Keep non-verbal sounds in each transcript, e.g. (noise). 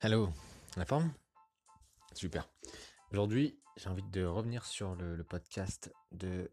Hello, la forme? Super. Aujourd'hui, j'ai envie de revenir sur le, podcast de,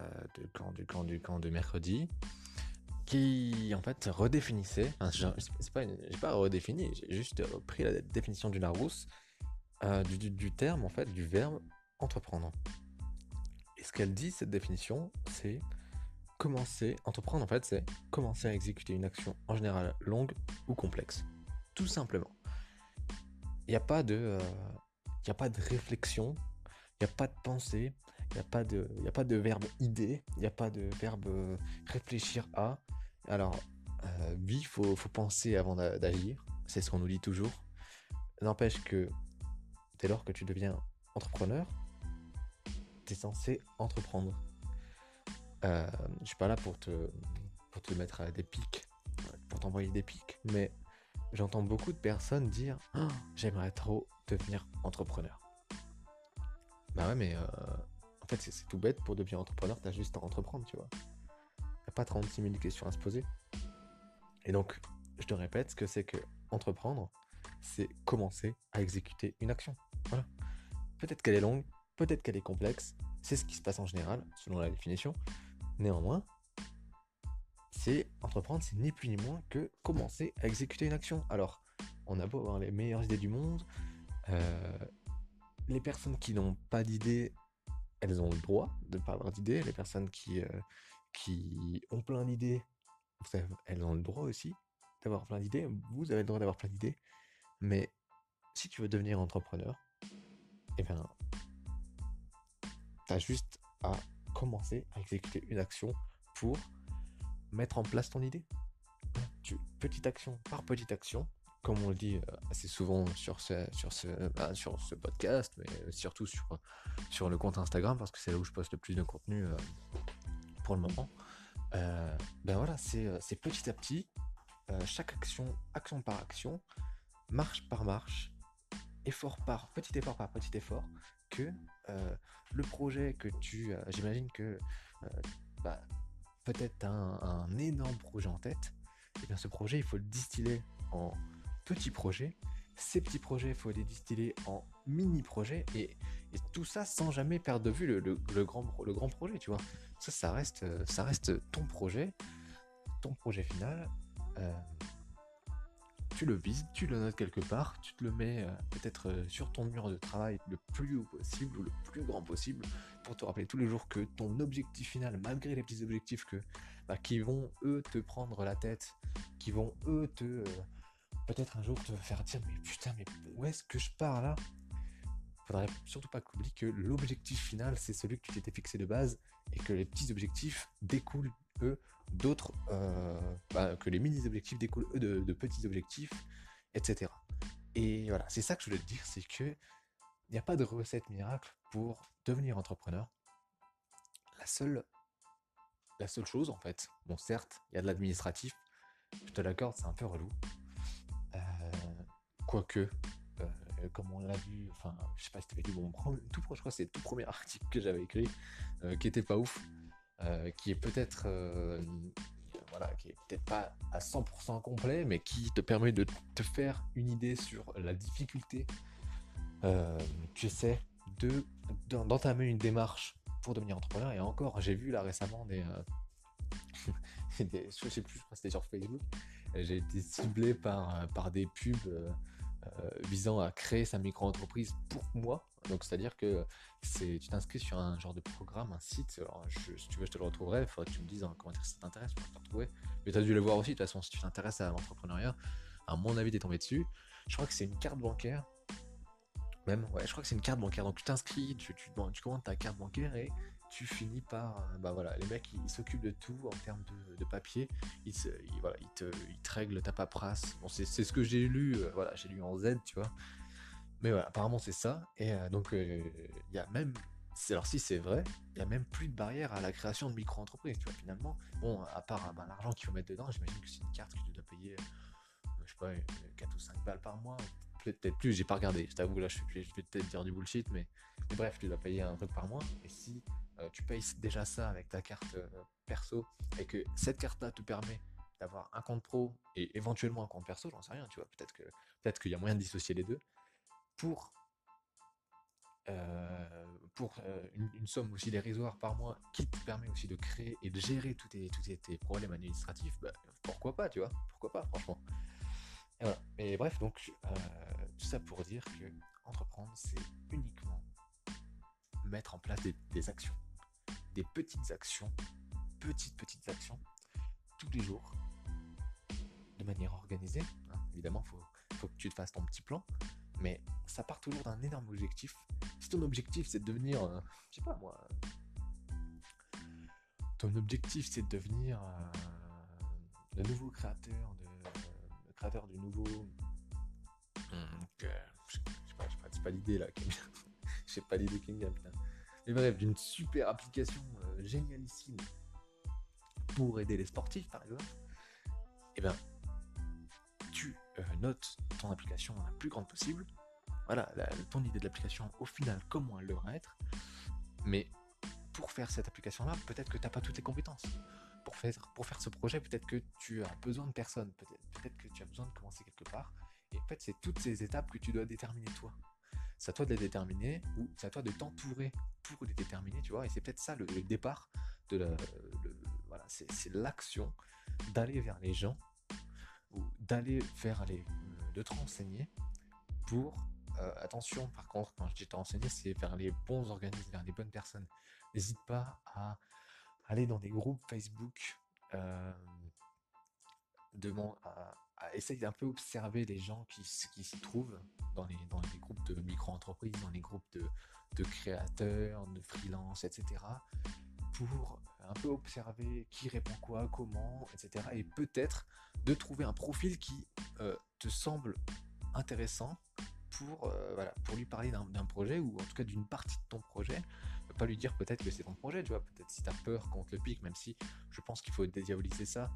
euh, du camp, du camp de mercredi, qui en fait redéfinissait. Enfin, c'est pas, pas redéfini, j'ai juste repris la définition du Larousse euh, du, du, terme en fait, du verbe entreprendre. Et ce qu'elle dit cette définition, c'est commencer, entreprendre en fait, c'est commencer à exécuter une action en général longue ou complexe, tout simplement. Il n'y a pas de, euh, a pas de réflexion, il n'y a pas de pensée, il n'y a pas de, a pas de verbe idée, il n'y a pas de verbe euh, réfléchir à. Alors, euh, oui, il faut, faut, penser avant d'agir, c'est ce qu'on nous dit toujours. N'empêche que dès lors que tu deviens entrepreneur, tu es censé entreprendre. Euh, je suis pas là pour te, pour te mettre à des pics, pour t'envoyer des pics, mais j'entends beaucoup de personnes dire oh, J'aimerais trop devenir entrepreneur. Bah ouais, mais euh, en fait, c'est tout bête pour devenir entrepreneur, t'as juste à entreprendre, tu vois. Y a pas 36 000 questions à se poser. Et donc, je te répète, ce que c'est que entreprendre, c'est commencer à exécuter une action. Voilà. Peut-être qu'elle est longue, peut-être qu'elle est complexe, c'est ce qui se passe en général, selon la définition. Néanmoins, c'est entreprendre, c'est ni plus ni moins que commencer à exécuter une action. Alors, on a beau avoir les meilleures idées du monde, euh, les personnes qui n'ont pas d'idées, elles ont le droit de ne pas avoir d'idées. Les personnes qui, euh, ont plein d'idées, elles ont le droit aussi d'avoir plein d'idées. Vous avez le droit d'avoir plein d'idées. Mais si tu veux devenir entrepreneur, eh bien, tu as juste à commencer à exécuter une action pour mettre en place ton idée. Petite action par petite action, comme on le dit euh, assez souvent sur ce, sur ce, bah, sur ce podcast, mais surtout sur, sur le compte Instagram, parce que c'est là où je poste le plus de contenu euh, pour le moment. Euh, ben voilà, c'est petit à petit, chaque action, action par action, marche par marche, effort par petit effort par petit effort, que le projet que tu, j'imagine que bah, peut-être un, énorme projet en tête, et eh bien ce projet, il faut le distiller en petits projets. Ces petits projets, il faut les distiller en mini-projets et, tout ça sans jamais perdre de vue le, grand, projet, tu vois. Ça, ça reste, ça reste ton projet, ton projet final. Euh, tu le vises, tu le notes quelque part, tu te le mets euh, peut-être euh, sur ton mur de travail le plus haut possible ou le plus grand possible pour te rappeler tous les jours que ton objectif final, malgré les petits objectifs que, bah, qui vont eux te prendre la tête, qui vont eux te euh, peut-être un jour te faire dire mais putain mais où est-ce que je pars là? Faudrait surtout pas oublier que l'objectif final c'est celui que tu t'étais fixé de base et que les petits objectifs découlent eux d'autres, euh, bah, que les mini-objectifs découlent de, petits objectifs, etc. Et voilà, c'est ça que je voulais te dire, c'est que il n'y a pas de recette miracle pour devenir entrepreneur. La seule, la seule chose, en fait, bon, certes, il y a de l'administratif, je te l'accorde, c'est un peu relou. Euh, quoique, euh, comme on l'a vu, enfin, je sais pas si tu avais lu mon tout, je crois que c'est le tout premier article que j'avais écrit, qui était pas ouf. Euh, qui est peut-être euh, voilà, qui est peut-être pas à 100% complet, mais qui te permet de te faire une idée sur la difficulté euh, tu sais de d'entamer une démarche pour devenir entrepreneur. Et encore, j'ai vu là récemment des, (laughs) des je sais plus, je crois que c'était sur Facebook. J'ai été ciblé par, par des pubs euh, visant à créer sa micro-entreprise pour moi. Donc, c'est-à-dire que c'est, tu t'inscris sur un genre de programme, un site. Alors, si tu veux, je te le retrouverai. Il que tu me dises en commentaire si ça t'intéresse pour te retrouver. Mais tu as dû le voir aussi. De toute façon, si tu t'intéresses à l'entrepreneuriat, à mon avis, t'es tombé dessus. Je crois que c'est une carte bancaire. Même, ouais, je crois que c'est une carte bancaire. Donc, tu t'inscris, tu, tu, tu commandes ta carte bancaire et tu finis par. Euh, bah voilà, les mecs, ils s'occupent de tout en termes de, papier. Ils, voilà, ils, te, ils règlent ta paperasse. Bon, c'est ce que j'ai lu, euh, voilà, j'ai lu en Z, tu vois. Mais voilà, apparemment, c'est ça. Et euh, donc, il y a même. Alors, si c'est vrai, il y a même plus de barrière à la création de micro-entreprises, tu vois, finalement. Bon, à part bah, l'argent qu'il faut mettre dedans, j'imagine que c'est une carte que tu dois payer, je sais pas, 4 ou 5 balles par mois peut-être plus, j'ai pas regardé. Je t'avoue, là, je, vais peut-être dire du bullshit, mais, mais, bref, tu dois payer un truc par mois. Et si euh, tu payes déjà ça avec ta carte euh, perso et que cette carte-là te permet d'avoir un compte pro et éventuellement un compte perso, j'en sais rien, tu vois. Peut-être que peut-être qu'il y a moyen de dissocier les deux pour euh, pour une, somme aussi dérisoire par mois qui te permet aussi de créer et de gérer tous tes, tous tes, problèmes administratifs, bah, pourquoi pas, tu vois Pourquoi pas, franchement et voilà. Mais bref, donc, tout ça pour dire que entreprendre, c'est uniquement mettre en place des, actions. Des petites actions, petites, petites actions, tous les jours, de manière organisée. Hein. Évidemment, il faut, que tu te fasses ton petit plan, mais ça part toujours d'un énorme objectif. Si ton objectif c'est de devenir, euh, je sais pas moi, ton objectif c'est de devenir euh, le nouveau créateur le créateur du nouveau, hmm, je sais pas, pas, pas l'idée là, je sais pas l'idée qui me putain. Mais bref, d'une super application euh, génialissime pour aider les sportifs par exemple, eh ben tu notes ton application la plus grande possible. Voilà, ton idée de l'application, au final, comment elle devrait être. Mais pour faire cette application-là, peut-être que tu n'as pas toutes les compétences. Pour faire, pour faire ce projet, peut-être que tu as besoin de personnes. Peut-être que tu as besoin de commencer quelque part. Et en fait, c'est toutes ces étapes que tu dois déterminer toi. C'est à toi de les déterminer ou c'est à toi de t'entourer pour les déterminer, tu vois. Et c'est peut-être ça le, départ de la. voilà, c'est l'action d'aller vers les gens ou d'aller vers les. de te renseigner pour euh, attention, par contre, quand je dis te renseigner, c'est vers les bons organismes, vers les bonnes personnes. N'hésite pas à aller dans des groupes Facebook, euh, à, essayer d'un peu observer les gens qui, qui s'y trouvent dans les, dans les groupes de micro-entreprises, dans les groupes de, de créateurs, de freelance, etc. Pour un peu observer qui répond quoi, comment, etc. Et peut-être de trouver un profil qui euh, te semble intéressant pour, euh, voilà, pour lui parler d'un projet ou en tout cas d'une partie de ton projet. Pas lui dire peut-être que c'est ton projet, tu vois, peut-être si t'as peur qu'on te le pique, même si je pense qu'il faut dédiaboliser ça.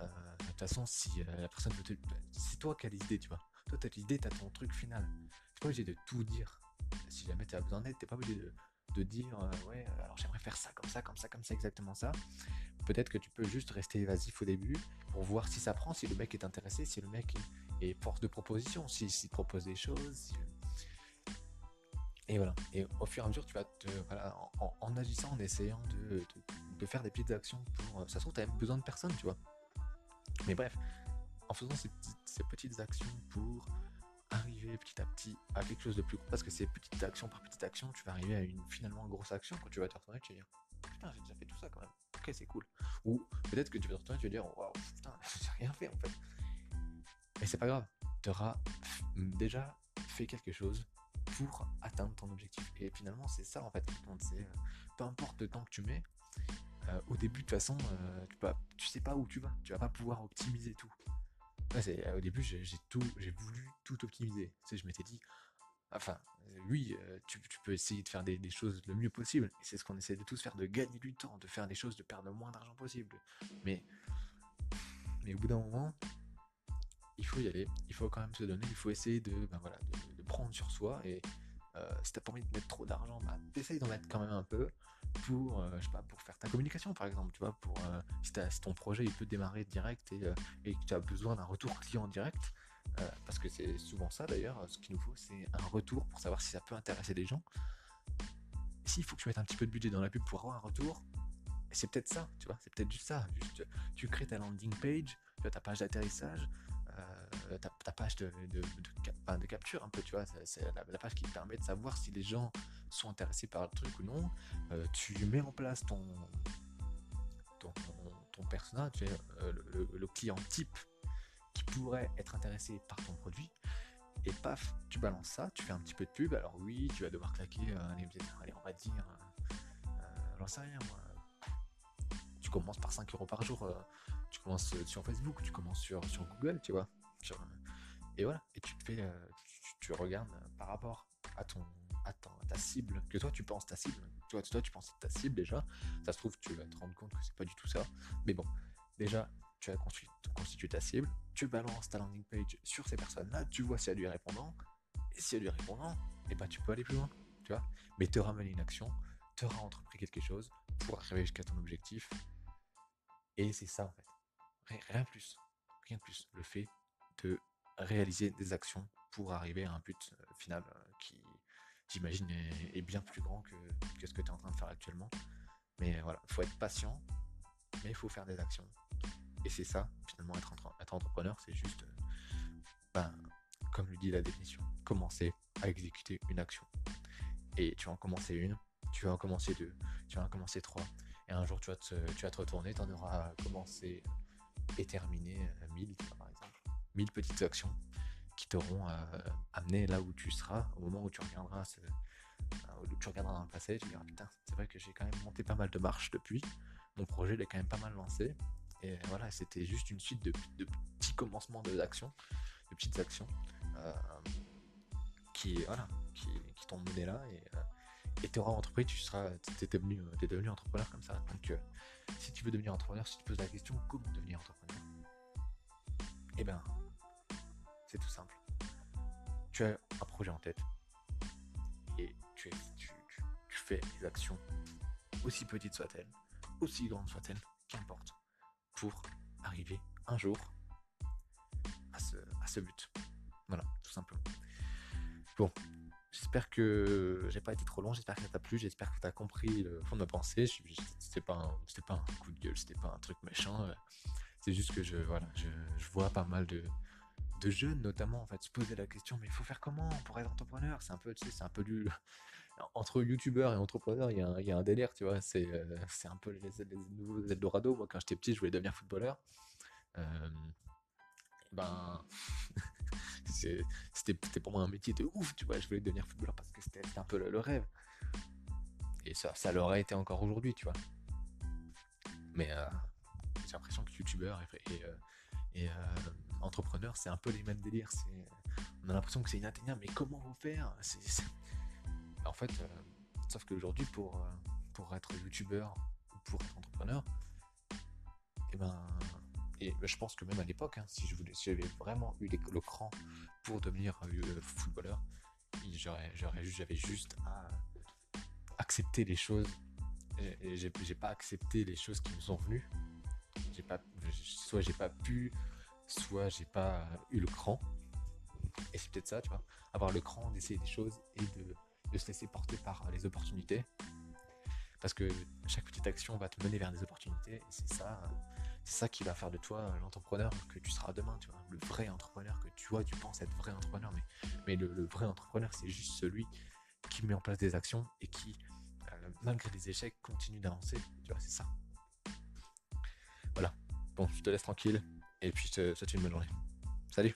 Euh, de toute façon, si euh, la personne veut te... C'est toi qui as l'idée, tu vois. Toi, t'as l'idée, t'as ton truc final. T'es pas obligé de tout dire. Si jamais tu as besoin d'aide, t'es pas obligé de, de dire ouais alors j'aimerais faire ça comme ça comme ça comme ça exactement ça peut-être que tu peux juste rester évasif au début pour voir si ça prend si le mec est intéressé si le mec et force de proposition, s'il si, propose des choses. Et voilà. Et au fur et à mesure, tu vas te. Voilà, en, agissant, en essayant de, de, faire des petites actions pour. Ça se trouve, tu as même besoin de personne, tu vois. Mais bref, en faisant ces petites, actions pour arriver petit à petit à quelque chose de plus gros, parce que c'est petite action par petite action, tu vas arriver à une finalement grosse action quand tu vas te retourner, tu vas dire putain, j'ai déjà fait tout ça quand même. Ok, c'est cool. Ou peut-être que tu vas te retourner, tu vas dire waouh, putain, (laughs) j'ai rien fait en fait. Mais c'est pas grave, tu auras déjà fait quelque chose pour atteindre ton objectif. Et finalement, c'est ça en fait qui compte. C'est euh, peu importe le temps que tu mets, euh, au début, de toute façon, euh, tu, peux, tu sais pas où tu vas. Tu vas pas pouvoir optimiser tout. au début, j'ai voulu tout optimiser. Je m'étais dit, enfin, oui, tu, peux essayer de faire des, choses le mieux possible. C'est ce qu'on essaie de tous faire, de gagner du temps, de faire des choses, de perdre le moins d'argent possible. Mais, au bout d'un moment, il faut y aller, il faut quand même se donner, il faut essayer de, ben de, prendre sur soi et euh, si t'as pas envie de mettre trop d'argent, bah, essaye d'en mettre quand même un peu pour, euh, je sais pas, pour faire ta communication par exemple, tu vois, pour euh, si, ton projet il peut démarrer direct et, et que tu as besoin d'un retour client direct, parce que c'est souvent ça d'ailleurs, ce qu'il nous faut c'est un retour pour savoir si ça peut intéresser les gens. S'il faut que tu mettes un petit peu de budget dans la pub pour avoir un retour, c'est peut-être ça, tu vois, c'est peut-être juste ça. Tu crées ta landing page, tu as ta page d'atterrissage, euh, ta, page de, de, capture un peu, tu vois, c'est la, page qui te permet de savoir si les gens sont intéressés par le truc ou non. Euh, tu mets en place ton, ton, ton personnage, euh, le, client type qui pourrait être intéressé par ton produit. Et paf, tu balances ça, tu fais un petit peu de pub. Alors oui, tu vas devoir claquer, allez, on va dire, j'en sais rien moi, tu commences par 5 euros par jour, tu commences sur Facebook, tu commences sur, sur Google, tu vois. Et voilà, et tu fais, euh, tu, regardes par rapport à ton, à, ta cible, que toi tu penses ta cible, toi, toi tu penses ta cible déjà, ça se trouve tu vas te rendre compte que c'est pas du tout ça, mais bon, déjà tu as constitué, ta cible, tu balances ta landing page sur ces personnes-là, tu vois s'il y a du répondant, et s'il y a du répondant, et eh ben tu peux aller plus loin, tu vois, mais te ramener une action, te entrepris quelque chose pour arriver jusqu'à ton objectif, et c'est ça en fait. Rien plus. Rien de plus. Le fait de réaliser des actions pour arriver à un but euh, final euh, qui, j'imagine, est, bien plus grand que, ce que tu es en train de faire actuellement. Mais voilà, il faut être patient, mais il faut faire des actions. Et c'est ça, finalement, être, être entrepreneur, c'est juste, ben, comme le dit la définition, commencer à exécuter une action. Et tu vas en commencer une, tu vas en commencer deux, tu vas en commencer trois. Et un jour, tu vas te, tu vas te retourner, tu en auras commencé et terminé euh, mille. Mille petites actions qui t'auront euh, amené là où tu seras au moment où tu regarderas, euh, tu regarderas dans le passé, tu diras putain, c'est vrai que j'ai quand même monté pas mal de marches depuis. Mon projet il est quand même pas mal lancé. Et voilà, c'était juste une suite de, petits commencements d'actions, de petites actions qui, voilà, qui, t'ont mené là. Et, tu auras entrepris, tu seras, es devenu, es devenu entrepreneur comme ça. Donc, si tu veux devenir entrepreneur, si tu te poses la question comment devenir entrepreneur, eh bien, c'est tout simple. Tu as un projet en tête et tu, fais des actions, aussi petites soient-elles, aussi grandes soient-elles, qu'importe, pour arriver un jour à ce, but. Voilà, tout simplement. Bon, J'espère que j'ai pas été trop long, j'espère que ça t'a plu, j'espère que tu as compris le fond de ma pensée. C'était pas, pas un coup de gueule, c'était pas un truc méchant. C'est juste que je, voilà, je, vois pas mal de, de, jeunes notamment en fait se poser la question mais il faut faire comment pour être entrepreneur? C'est un peu, tu sais, c'est un peu du (laughs) entre youtubeur et entrepreneur, il y, a un, y a un délire, tu vois. C'est, euh, un peu les, les nouveaux Eldorado. Moi, quand j'étais petit, je voulais devenir footballeur. Euh, ben (laughs) c'était pour moi un métier de ouf, tu vois, je voulais devenir footballeur parce que c'était un peu le, rêve. Et ça, ça l'aurait été encore aujourd'hui, tu vois. Mais euh, j'ai l'impression que youtubeur et, et, euh, euh, entrepreneur, c'est un peu les mêmes délires. On a l'impression que c'est inatteignable, mais comment vous faire? En fait, sauf qu'aujourd'hui, pour, pour être youtubeur ou pour être entrepreneur, et eh ben et je pense que même à l'époque, hein, si j'avais vraiment eu le cran pour devenir euh, footballeur, j'avais juste à accepter les choses. Et, j'ai pas accepté les choses qui me sont venues. J'ai pas, soit j'ai pas pu, soit j'ai pas eu le cran. Et c'est peut-être ça, tu vois, avoir le cran d'essayer des choses et de, de se laisser porter par les opportunités. Parce que chaque petite action va te mener vers des opportunités. Et c'est ça, c'est ça qui va faire de toi l'entrepreneur que tu seras demain, tu vois, le vrai entrepreneur que tu vois, tu penses être vrai entrepreneur, mais, mais le, vrai entrepreneur, c'est juste celui qui met en place des actions et qui, euh, malgré les échecs, continue d'avancer, tu vois, c'est ça. Voilà. Bon, je te laisse tranquille et puis je te souhaite une bonne journée. Salut